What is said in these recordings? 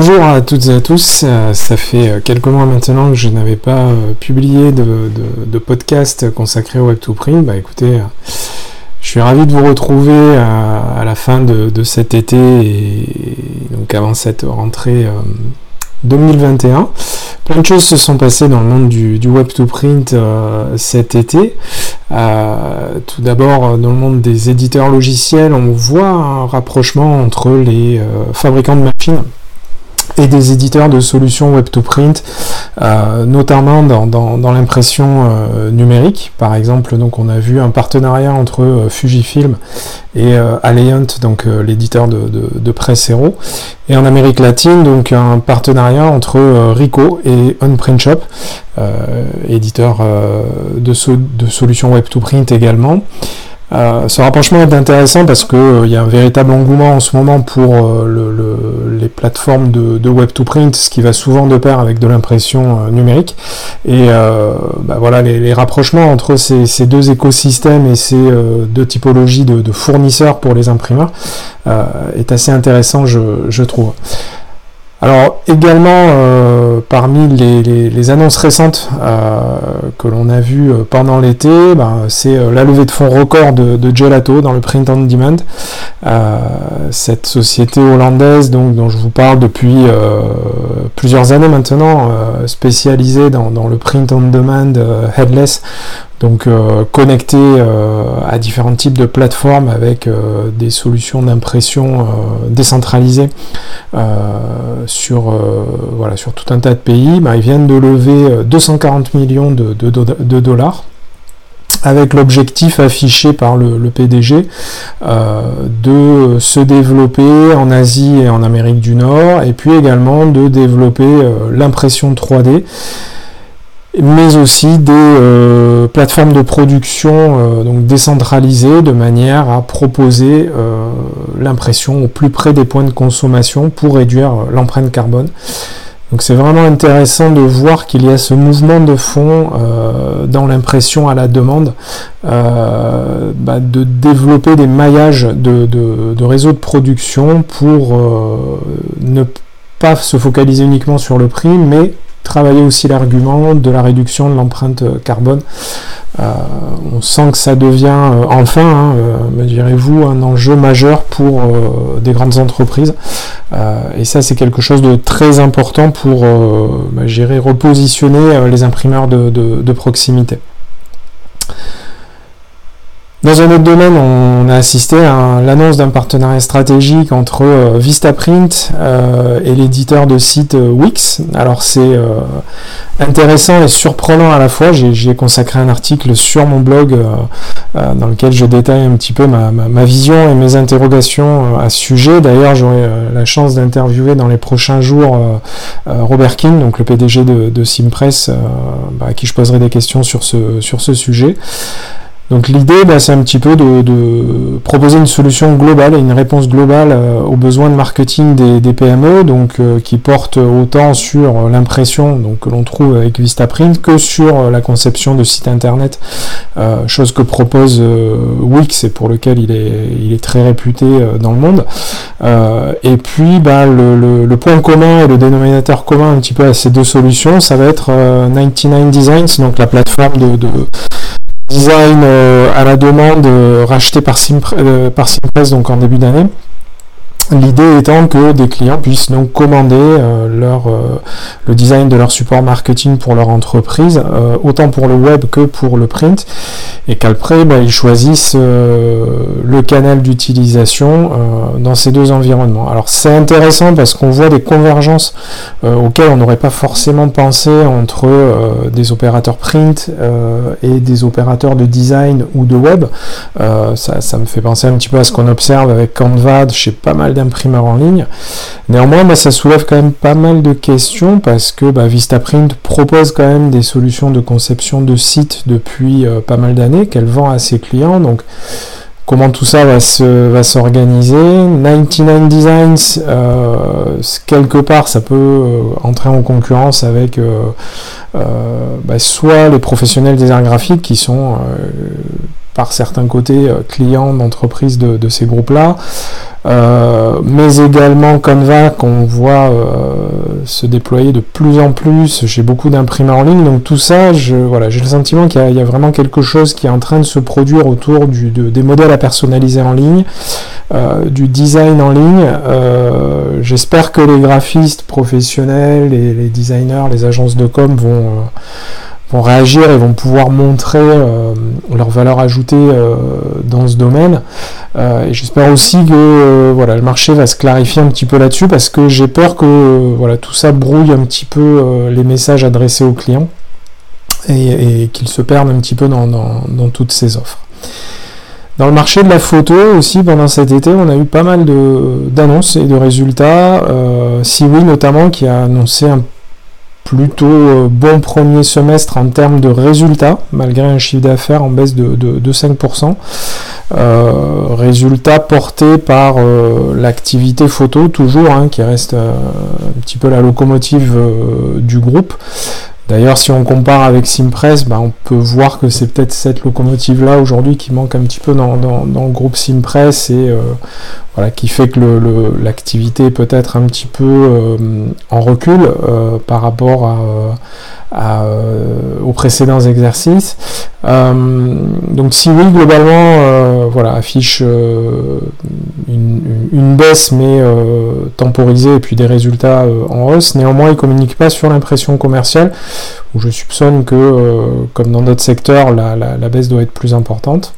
Bonjour à toutes et à tous, euh, ça fait euh, quelques mois maintenant que je n'avais pas euh, publié de, podcast consacré au Web2Print. Bah écoutez, je suis ravi de vous retrouver à, la fin de, cet été et donc avant cette rentrée 2021. Plein de choses se sont passées dans le monde du, Web2Print cet été. tout d'abord, dans le monde des éditeurs logiciels, on voit un rapprochement entre les fabricants de machines et des éditeurs de solutions web-to-print, euh, notamment dans, l'impression euh, numérique. Par exemple, donc on a vu un partenariat entre euh, Fujifilm et Alliant, donc l'éditeur de, de, presse Hero. Et en Amérique latine, donc un partenariat entre Rico et Unprint Shop, éditeur de, de solutions web-to-print également. Euh, ce rapprochement est intéressant parce qu'il euh, y a un véritable engouement en ce moment pour euh, les plateformes de, web to print, ce qui va souvent de pair avec de l'impression numérique. Et bah voilà, les, rapprochements entre ces, deux écosystèmes et ces deux typologies de, fournisseurs pour les imprimeurs est assez intéressant, je trouve. Alors également euh, parmi les, annonces récentes euh, que l'on a vues euh, pendant l'été, ben, c'est la levée de fonds record de, Gelato dans le print on demand. cette société hollandaise donc, dont je vous parle depuis plusieurs années maintenant, spécialisée dans, dans, le print on demand headless donc euh, connecté euh, à différents types de plateformes avec euh, des solutions d'impression décentralisées sur, voilà, sur tout un tas de pays, bah, ils viennent de lever 240 millions de, dollars avec l'objectif affiché par le, le PDG de se développer en Asie et en Amérique du Nord, et puis également de développer l'impression 3D mais aussi des euh, plateformes de production euh, donc décentralisées de manière à proposer euh, l'impression au plus près des points de consommation pour réduire l'empreinte carbone. Donc c'est vraiment intéressant de voir qu'il y a ce mouvement de fond dans l'impression à la demande, bah, de développer des maillages de, de, réseaux de production pour ne pas se focaliser uniquement sur le prix, mais travailler aussi l'argument de la réduction de l'empreinte carbone. Euh, on sent que ça devient euh, enfin, hein, euh, me direz-vous, un enjeu majeur pour des grandes entreprises. et ça, c'est quelque chose de très important pour bah, repositionner les imprimeurs de proximité. Dans un autre domaine, on a assisté à l'annonce d'un partenariat stratégique entre euh, Vistaprint euh, et l'éditeur de site euh, Wix. Alors c'est intéressant et surprenant à la fois. J'y ai, consacré un article sur mon blog dans lequel je détaille un petit peu ma, vision et mes interrogations à ce sujet. D'ailleurs, j'aurai la chance d'interviewer dans les prochains jours Robert King, donc le PDG de, Simpress, bah, à qui je poserai des questions sur ce sujet. Donc l'idée, bah, c'est un petit peu de, proposer une solution globale et une réponse globale euh, aux besoins de marketing des, PME, donc euh, qui porte autant sur l'impression donc, que l'on trouve avec Vistaprint que sur euh, la conception de sites internet, chose que propose Wix et pour lequel il est, il est très réputé dans le monde. et puis bah, le, point commun et le dénominateur commun un petit peu à ces deux solutions, ça va être 99 Designs, donc la plateforme de design euh, à la demande euh, racheté par, euh, par Simpress donc en début d'année. L'idée étant que des clients puissent donc commander euh, euh, le design de leur support marketing pour leur entreprise, euh, autant pour le web que pour le print, et qu'après bah, ils choisissent le canal d'utilisation dans ces deux environnements. Alors c'est intéressant parce qu'on voit des convergences auxquelles on n'aurait pas forcément pensé entre des opérateurs print et des opérateurs de design ou de web. Ça, ça, me fait penser un petit peu à ce qu'on observe avec Canva chez pas mal d'imprimeurs en ligne. Néanmoins, ça soulève quand même pas mal de questions parce que bah, Vistaprint propose quand même des solutions de conception de sites depuis euh, pas mal d'années qu'elle vend à ses clients. Donc, comment tout ça va se va s'organiser? 99 Designs euh, quelque part ça peut euh, entrer en concurrence avec bah, soit les professionnels des arts graphiques qui sont par certains côtés clients d'entreprises de, ces groupes-là. mais également Canva qu'on voit se déployer de plus en plus chez beaucoup d'imprimeurs en ligne. Donc tout ça, je, voilà, j'ai le sentiment qu'il y, a vraiment quelque chose qui est en train de se produire autour du, des modèles à personnaliser en ligne, du design en ligne. J'espère que les graphistes professionnels et les designers, les agences de com vont vont réagir et vont pouvoir montrer euh, leur valeur ajoutée euh, dans ce domaine. Euh, et j'espère aussi que voilà, le marché va se clarifier un petit peu là-dessus parce que j'ai peur que voilà, tout ça brouille un petit peu les messages adressés aux clients et, qu'ils se perdent un petit peu dans, dans, toutes ces offres. Dans le marché de la photo aussi, pendant cet été, on a eu pas mal d'annonces et de résultats. Euh, Siwi notamment qui a annoncé un plutôt euh, bon premier semestre en termes de résultats, malgré un chiffre d'affaires en baisse de, 5%. Euh, résultats portés par euh, l'activité photo, toujours, hein, qui reste un petit peu la locomotive du groupe. D'ailleurs, si on compare avec Simpress, bah, on peut voir que c'est peut-être cette locomotive-là aujourd'hui qui manque un petit peu dans, le groupe Simpress et voilà, qui fait que l'activité est peut-être un petit peu en recul par rapport à, euh, aux précédents exercices. Euh, donc si oui, globalement, euh, voilà, affiche une, baisse mais temporisée et puis des résultats en hausse. Néanmoins, il communique pas sur l'impression commerciale, où je soupçonne que, comme dans d'autres secteurs, la baisse doit être plus importante.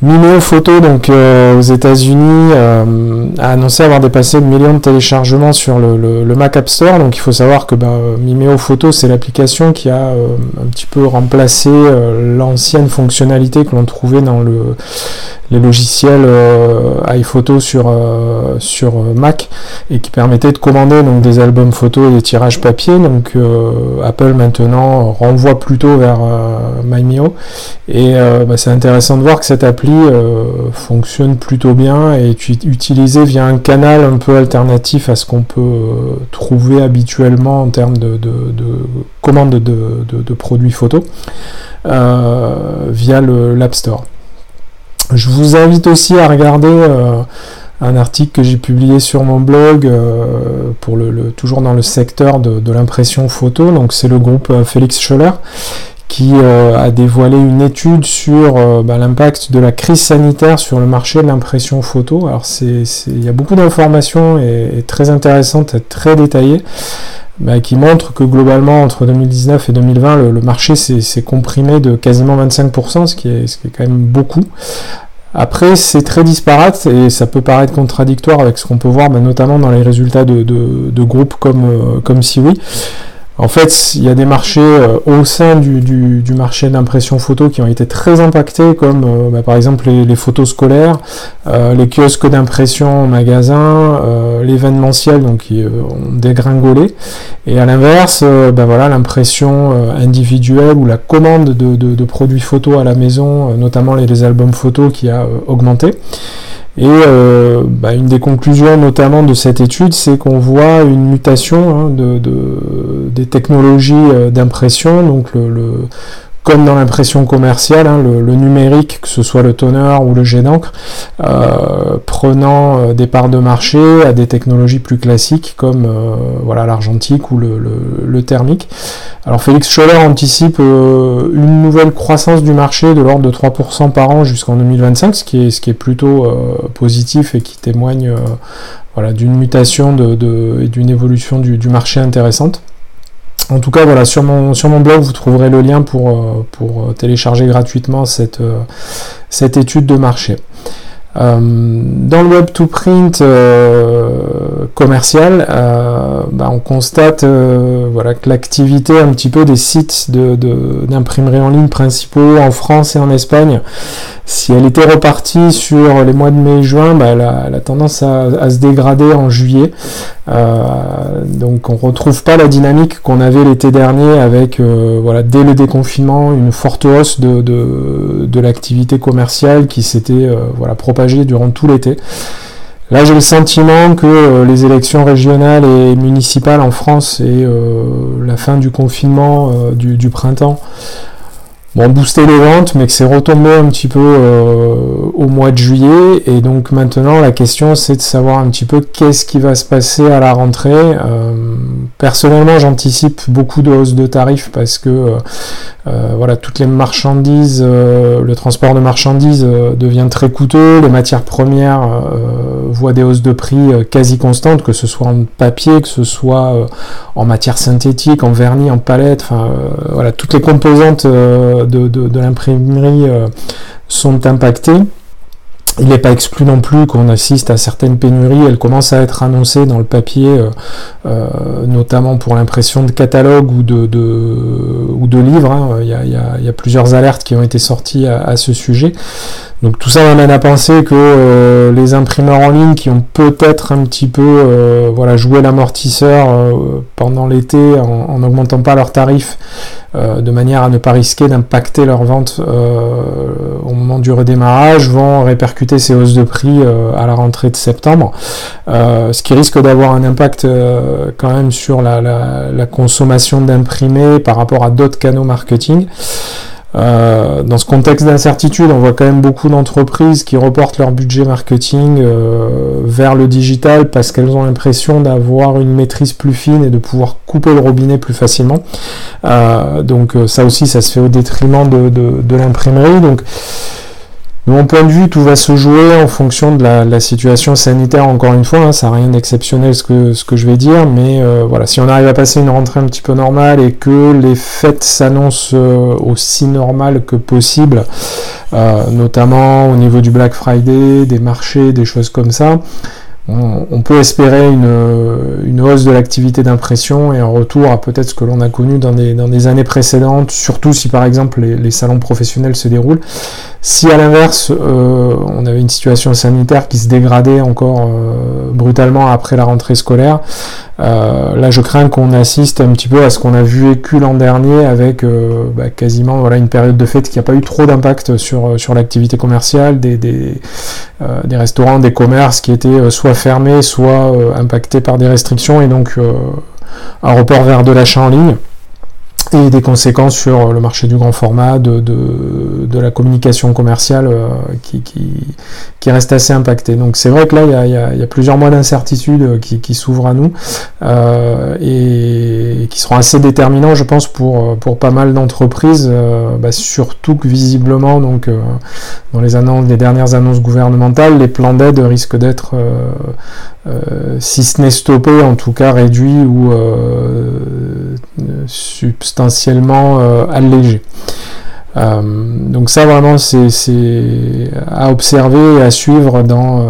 Mimeo Photo, donc euh, aux États-Unis, euh, a annoncé avoir dépassé le million de téléchargements sur le, Mac App Store. Donc il faut savoir que ben, Mimeo Photo, c'est l'application qui a euh, un petit peu remplacé l'ancienne fonctionnalité que l'on trouvait dans le, les logiciels iPhoto sur, sur Mac et qui permettait de commander donc, des albums photos et des tirages papier. Donc Apple maintenant renvoie plutôt vers MyMio. Et ben, c'est intéressant de voir que cette euh, fonctionne plutôt bien et est utilisé via un canal un peu alternatif à ce qu'on peut euh, trouver habituellement en termes de, commandes de, produits photo euh, via l'App Store. Je vous invite aussi à regarder un article que j'ai publié sur mon blog pour le, toujours dans le secteur de, l'impression photo. Donc c'est le groupe Félix Scholler qui euh, a dévoilé une étude sur euh, bah, l'impact de la crise sanitaire sur le marché de l'impression photo. Alors il y a beaucoup d'informations et, très intéressantes très détaillées. Bah, qui montrent que globalement entre 2019 et 2020 le, marché s'est comprimé de quasiment 25%, ce qui, est, ce qui est quand même beaucoup. Après, c'est très disparate et ça peut paraître contradictoire avec ce qu'on peut voir, bah, notamment dans les résultats de, de, groupes comme, euh, comme Siwi. En fait, il y a des marchés euh, au sein du, marché d'impression photo qui ont été très impactés, comme euh, bah, par exemple les, photos scolaires, euh, les kiosques d'impression en magasin, l'événementiel, donc qui ont dégringolé. Et à l'inverse, bah, voilà, l'impression individuelle ou la commande de, produits photo à la maison, notamment les albums photos, qui a augmenté. Et euh, bah, une des conclusions notamment de cette étude, c'est qu'on voit une mutation hein, de, des technologies euh, d'impression, donc le, comme dans l'impression commerciale, hein, le, numérique, que ce soit le toner ou le jet d'encre, euh, prenant euh, des parts de marché à des technologies plus classiques comme euh, voilà l'argentique ou le, thermique. Alors Félix Scholler anticipe une nouvelle croissance du marché de l'ordre de 3% par an jusqu'en 2025, ce qui est, ce qui est plutôt positif et qui témoigne voilà, d'une mutation de, et d'une évolution du marché intéressante. En tout cas, voilà, sur mon, blog, vous trouverez le lien pour, euh, pour télécharger gratuitement euh, cette étude de marché. Euh, dans le web to print commercial, bah, on constate voilà, que l'activité un petit peu des sites d'imprimerie en ligne principaux en France et en Espagne si elle était repartie sur les mois de mai et juin, bah, elle, tendance à, se dégrader en juillet. Euh, donc on retrouve pas la dynamique qu'on avait l'été dernier avec, euh, voilà, dès le déconfinement, une forte hausse de, l'activité commerciale qui s'était euh, voilà, propagée durant tout l'été. Là, j'ai le sentiment que les élections régionales et municipales en France et la fin du confinement du, printemps bon, booster les ventes, mais que c'est retombé un petit peu euh, au mois de juillet. Et donc maintenant, la question, c'est de savoir un petit peu qu'est-ce qui va se passer à la rentrée. Euh, personnellement, j'anticipe beaucoup de hausses de tarifs parce que euh, voilà, toutes les marchandises, le transport de marchandises devient très coûteux. Les matières premières voient des hausses de prix quasi constantes, que ce soit en papier, que ce soit en matière synthétique, en vernis, en palette. Enfin, voilà, toutes les composantes de, l'imprimerie euh, sont impactés. Il n'est pas exclu non plus qu'on assiste à certaines pénuries. Elles commencent à être annoncées dans le papier, euh, euh, notamment pour l'impression de catalogues ou de, ou de livres. Hein. Il, y a, plusieurs alertes qui ont été sorties à, ce sujet. Donc tout ça m'amène à penser que les imprimeurs en ligne qui ont peut-être un petit peu voilà, joué l'amortisseur pendant l'été en n'augmentant pas leurs tarifs, euh, de manière à ne pas risquer d'impacter leurs ventes euh, au moment du redémarrage, vont répercuter ces hausses de prix euh, à la rentrée de septembre, ce qui risque d'avoir un impact quand même sur la consommation d'imprimés par rapport à d'autres canaux marketing. Euh, dans ce contexte d'incertitude, on voit quand même beaucoup d'entreprises qui reportent leur budget marketing euh, vers le digital parce qu'elles ont l'impression d'avoir une maîtrise plus fine et de pouvoir couper le robinet plus facilement. Euh, donc ça aussi, ça se fait au détriment de, de l'imprimerie. Donc de mon point de vue, tout va se jouer en fonction de la, situation sanitaire, encore une fois, hein, ça n'a rien d'exceptionnel ce que, ce que je vais dire, mais euh, voilà, si on arrive à passer une rentrée un petit peu normale et que les fêtes s'annoncent euh, aussi normales que possible, euh, notamment au niveau du Black Friday, des marchés, des choses comme ça, on, peut espérer une, hausse de l'activité d'impression et un retour à peut-être ce que l'on a connu dans des, années précédentes, surtout si par exemple les, salons professionnels se déroulent. Si à l'inverse, euh, on avait une situation sanitaire qui se dégradait encore euh, brutalement après la rentrée scolaire, euh, là, je crains qu'on assiste un petit peu à ce qu'on a vu vécu l'an dernier avec bah, quasiment voilà, une période de fête qui n'a pas eu trop d'impact sur, sur l'activité commerciale, des, des, des, restaurants, des commerces qui étaient soit fermés, soit impactés par des restrictions et donc un report vers de l'achat en ligne et des conséquences sur le marché du grand format, de, de, la communication commerciale euh, qui, qui, reste assez impacté. Donc c'est vrai que là, il y a, y a, plusieurs mois d'incertitude qui, qui s'ouvrent à nous euh, et qui seront assez déterminants, je pense, pour, pour pas mal d'entreprises, euh, bah, surtout que visiblement, donc, dans les, annonces, les dernières annonces gouvernementales, les plans d'aide risquent d'être, si ce n'est stoppés, en tout cas réduits ou substantiellement euh, allégé. Euh, donc ça vraiment c'est à observer et à suivre dans, euh,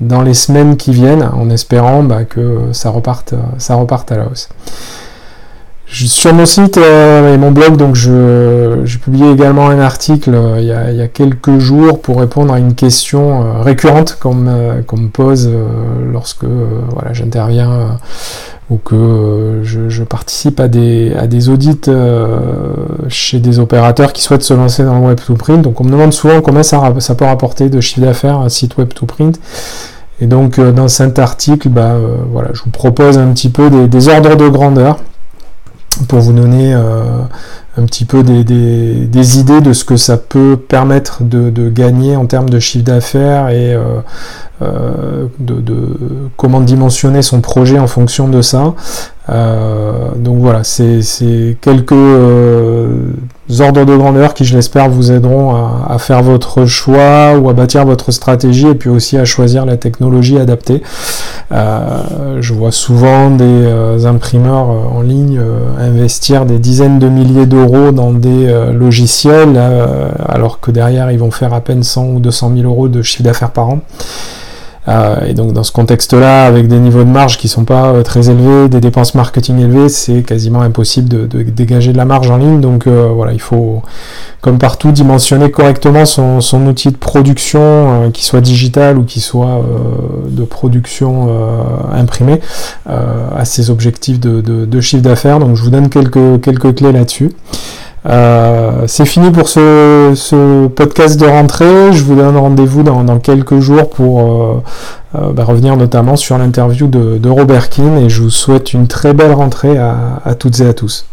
dans les semaines qui viennent en espérant bah, que ça reparte, ça reparte à la hausse. sur mon site et mon blog, donc j'ai publié également un article il, y a, quelques jours pour répondre à une question récurrente qu'on me, pose lorsque voilà, j'interviens ou que euh, je, participe à des, audits euh, chez des opérateurs qui souhaitent se lancer dans le web to print. Donc on me demande souvent combien ça, ça peut rapporter de chiffre d'affaires un site web to print. Et donc euh, dans cet article, bah, voilà, je vous propose un petit peu des, ordres de grandeur pour vous donner un petit peu des, des, idées de ce que ça peut permettre de, de gagner en termes de chiffre d'affaires et euh, de, comment dimensionner son projet en fonction de ça. Euh, donc voilà, c'est quelques euh, ordres de grandeur qui, je l'espère, vous aideront à, faire votre choix ou à bâtir votre stratégie et puis aussi à choisir la technologie adaptée. je vois souvent des imprimeurs en ligne investir des dizaines de milliers d'euros dans des logiciels alors que derrière ils vont faire à peine 100 ou 200 000 euros de chiffre d'affaires par an. Euh, et donc dans ce contexte-là, avec des niveaux de marge qui sont pas euh, très élevés, des dépenses marketing élevées, c'est quasiment impossible de, dégager de la marge en ligne. Donc euh, voilà, il faut, comme partout, dimensionner correctement son, outil de production, qui soit digital ou qui soit de production imprimée, à ses objectifs de, de chiffre d'affaires. Donc je vous donne quelques, quelques clés là-dessus. Euh, c'est fini pour ce, podcast de rentrée. Je vous donne rendez-vous dans, quelques jours pour euh, euh, bah, revenir notamment sur l'interview de, Robert Keane et je vous souhaite une très belle rentrée à toutes et à tous.